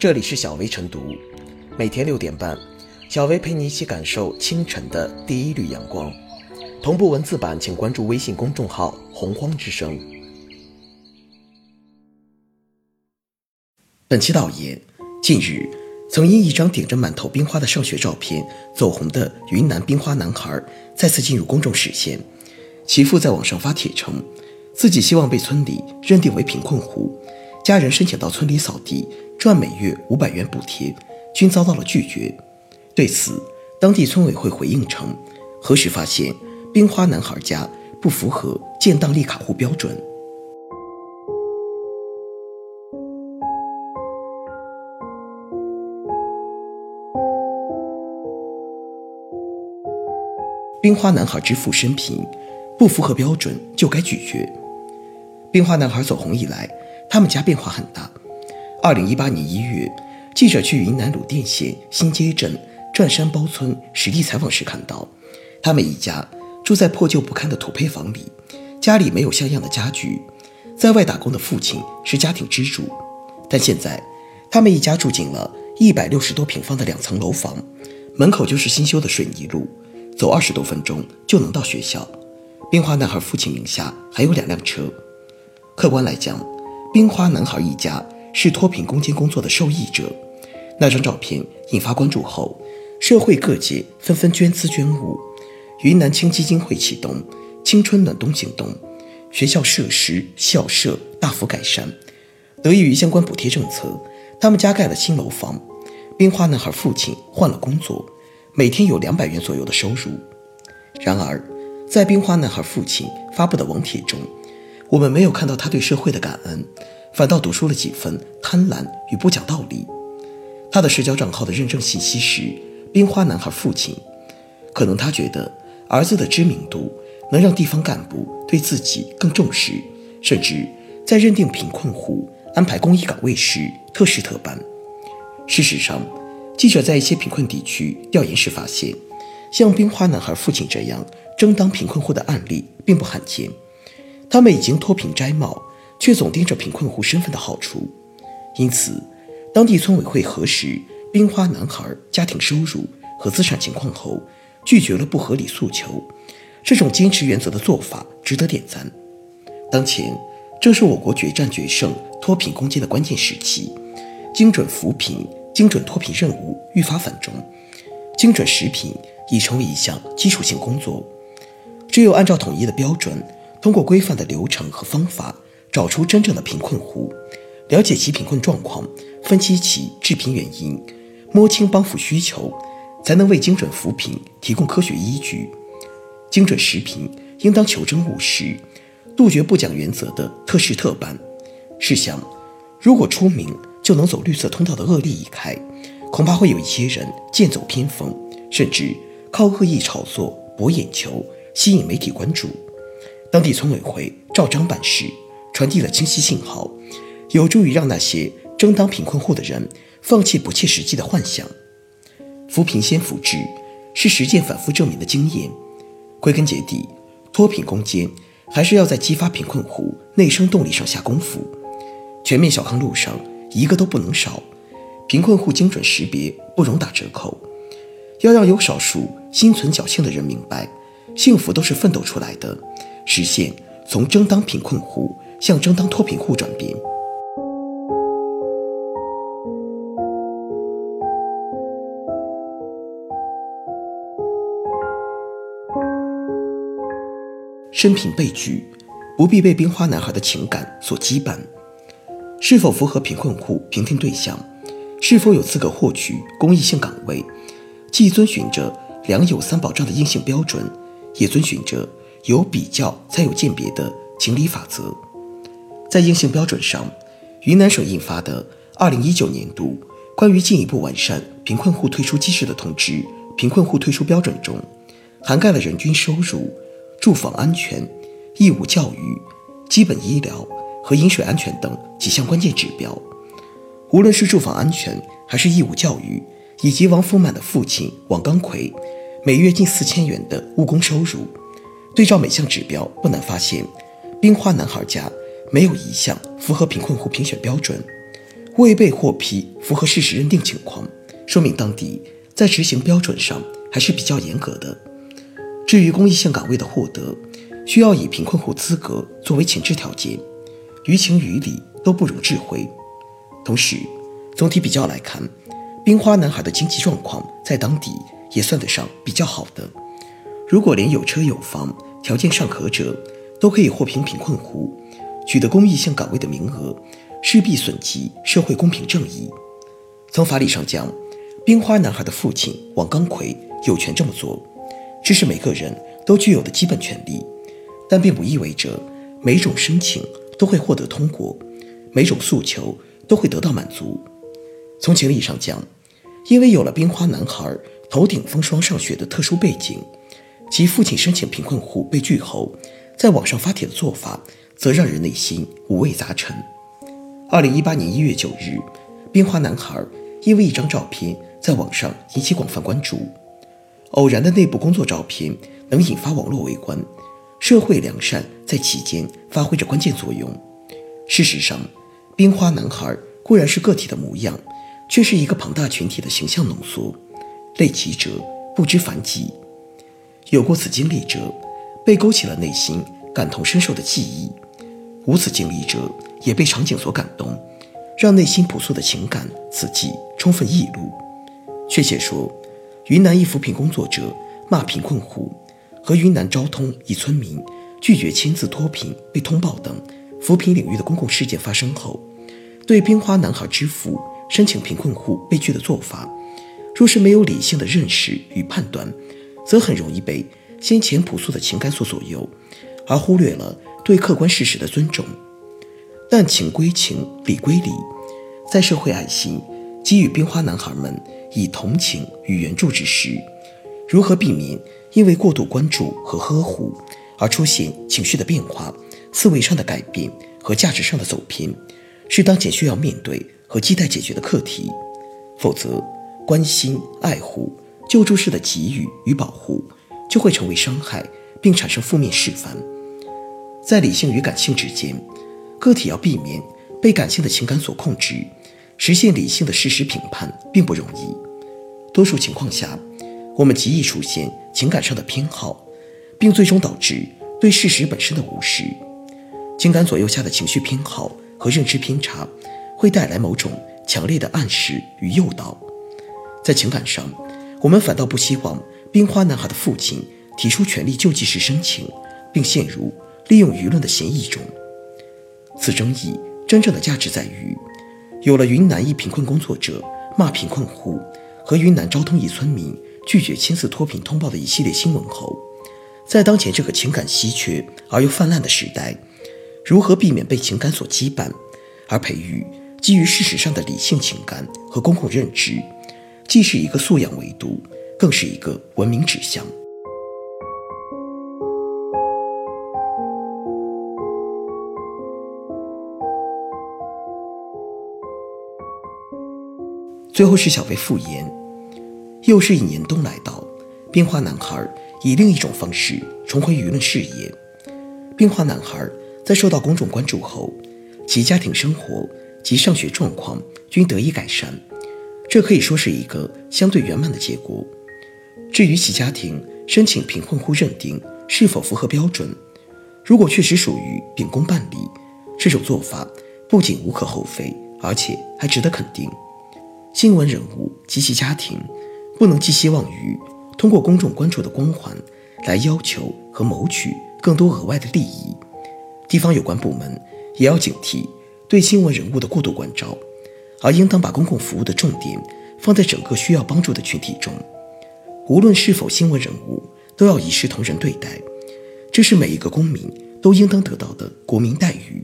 这里是小薇晨读，每天六点半，小薇陪你一起感受清晨的第一缕阳光。同步文字版，请关注微信公众号“洪荒之声”。本期导言：近日，曾因一张顶着满头冰花的上学照片走红的云南冰花男孩，再次进入公众视线。其父在网上发帖称，自己希望被村里认定为贫困户。家人申请到村里扫地，赚每月五百元补贴，均遭到了拒绝。对此，当地村委会回应称，核实发现，冰花男孩家不符合建档立卡户标准。冰花男孩之父生平不符合标准就该拒绝。冰花男孩走红以来。他们家变化很大。二零一八年一月，记者去云南鲁甸县新街镇转山包村实地采访时看到，他们一家住在破旧不堪的土坯房里，家里没有像样的家具。在外打工的父亲是家庭支柱，但现在他们一家住进了一百六十多平方的两层楼房，门口就是新修的水泥路，走二十多分钟就能到学校。冰花男孩父亲名下还有两辆车。客观来讲。冰花男孩一家是脱贫攻坚工作的受益者。那张照片引发关注后，社会各界纷纷捐资捐物。云南青基金会启动“青春暖冬行动”，学校设施、校舍大幅改善。得益于相关补贴政策，他们家盖了新楼房。冰花男孩父亲换了工作，每天有两百元左右的收入。然而，在冰花男孩父亲发布的网帖中，我们没有看到他对社会的感恩，反倒读出了几分贪婪与不讲道理。他的社交账号的认证信息是“冰花男孩父亲”，可能他觉得儿子的知名度能让地方干部对自己更重视，甚至在认定贫困户、安排公益岗位时特事特办。事实上，记者在一些贫困地区调研时发现，像冰花男孩父亲这样争当贫困户的案例并不罕见。他们已经脱贫摘帽，却总盯着贫困户身份的好处，因此，当地村委会核实冰花男孩家庭收入和资产情况后，拒绝了不合理诉求。这种坚持原则的做法值得点赞。当前正是我国决战决胜脱贫攻坚的关键时期，精准扶贫、精准脱贫任务愈发繁重，精准食品已成为一项基础性工作。只有按照统一的标准。通过规范的流程和方法，找出真正的贫困户，了解其贫困状况，分析其致贫原因，摸清帮扶需求，才能为精准扶贫提供科学依据。精准食贫应当求真务实，杜绝不讲原则的特事特办。试想，如果出名就能走绿色通道的恶例一开，恐怕会有一些人剑走偏锋，甚至靠恶意炒作博眼球，吸引媒体关注。当地村委会照章办事，传递了清晰信号，有助于让那些争当贫困户的人放弃不切实际的幻想。扶贫先扶志是实践反复证明的经验。归根结底，脱贫攻坚还是要在激发贫困户内生动力上下功夫。全面小康路上一个都不能少，贫困户精准识别不容打折扣。要让有少数心存侥幸的人明白，幸福都是奋斗出来的。实现从争当贫困户向争当脱贫户转变。生平被拒，不必被冰花男孩的情感所羁绊。是否符合贫困户评定对象？是否有资格获取公益性岗位？既遵循着良有三保障的硬性标准，也遵循着。有比较才有鉴别的情理法则，在硬性标准上，云南省印发的二零一九年度关于进一步完善贫困户退出机制的通知《贫困户退出标准》中，涵盖了人均收入、住房安全、义务教育、基本医疗和饮水安全等几项关键指标。无论是住房安全还是义务教育，以及王福满的父亲王刚奎每月近四千元的务工收入。对照每项指标，不难发现，冰花男孩家没有一项符合贫困户评选标准。未被获批符合事实认定情况，说明当地在执行标准上还是比较严格的。至于公益性岗位的获得，需要以贫困户资格作为前置条件，于情于理都不容置喙。同时，总体比较来看，冰花男孩的经济状况在当地也算得上比较好的。如果连有车有房、条件尚可者都可以获评贫困户，取得公益性岗位的名额，势必损及社会公平正义。从法理上讲，冰花男孩的父亲王刚奎有权这么做，这是每个人都具有的基本权利。但并不意味着每种申请都会获得通过，每种诉求都会得到满足。从情理上讲，因为有了冰花男孩头顶风霜上学的特殊背景，其父亲申请贫困户被拒后，在网上发帖的做法，则让人内心五味杂陈。二零一八年一月九日，冰花男孩因为一张照片在网上引起广泛关注，偶然的内部工作照片能引发网络围观。社会良善在其间发挥着关键作用。事实上，冰花男孩固然是个体的模样，却是一个庞大群体的形象浓缩。累其者不知凡几，有过此经历者，被勾起了内心感同身受的记忆；无此经历者，也被场景所感动，让内心朴素的情感此际充分溢露。确切说，云南一扶贫工作者骂贫困户。和云南昭通一村民拒绝签字脱贫被通报等扶贫领域的公共事件发生后，对冰花男孩之父申请贫困户被拒的做法，若是没有理性的认识与判断，则很容易被先前朴素的情感所左右，而忽略了对客观事实的尊重。但情归情，理归理，在社会爱心给予冰花男孩们以同情与援助之时，如何避免？因为过度关注和呵护而出现情绪的变化、思维上的改变和价值上的走偏，是当前需要面对和亟待解决的课题。否则，关心、爱护、救助式的给予与保护就会成为伤害，并产生负面示范。在理性与感性之间，个体要避免被感性的情感所控制，实现理性的事实评判并不容易。多数情况下，我们极易出现情感上的偏好，并最终导致对事实本身的无视。情感左右下的情绪偏好和认知偏差，会带来某种强烈的暗示与诱导。在情感上，我们反倒不希望冰花男孩的父亲提出权利救济时申请，并陷入利用舆论的嫌疑中。此争议真正的价值在于，有了云南一贫困工作者骂贫困户和云南昭通一村民。拒绝签字脱贫通报的一系列新闻后，在当前这个情感稀缺而又泛滥的时代，如何避免被情感所羁绊，而培育基于事实上的理性情感和公共认知，既是一个素养维度，更是一个文明指向。最后是小飞复言。又是一年冬来到，冰花男孩以另一种方式重回舆论视野。冰花男孩在受到公众关注后，其家庭生活及上学状况均得以改善，这可以说是一个相对圆满的结果。至于其家庭申请贫困户认定是否符合标准，如果确实属于秉公办理，这种做法不仅无可厚非，而且还值得肯定。新闻人物及其家庭。不能寄希望于通过公众关注的光环来要求和谋取更多额外的利益。地方有关部门也要警惕对新闻人物的过度关照，而应当把公共服务的重点放在整个需要帮助的群体中。无论是否新闻人物，都要一视同仁对待，这是每一个公民都应当得到的国民待遇。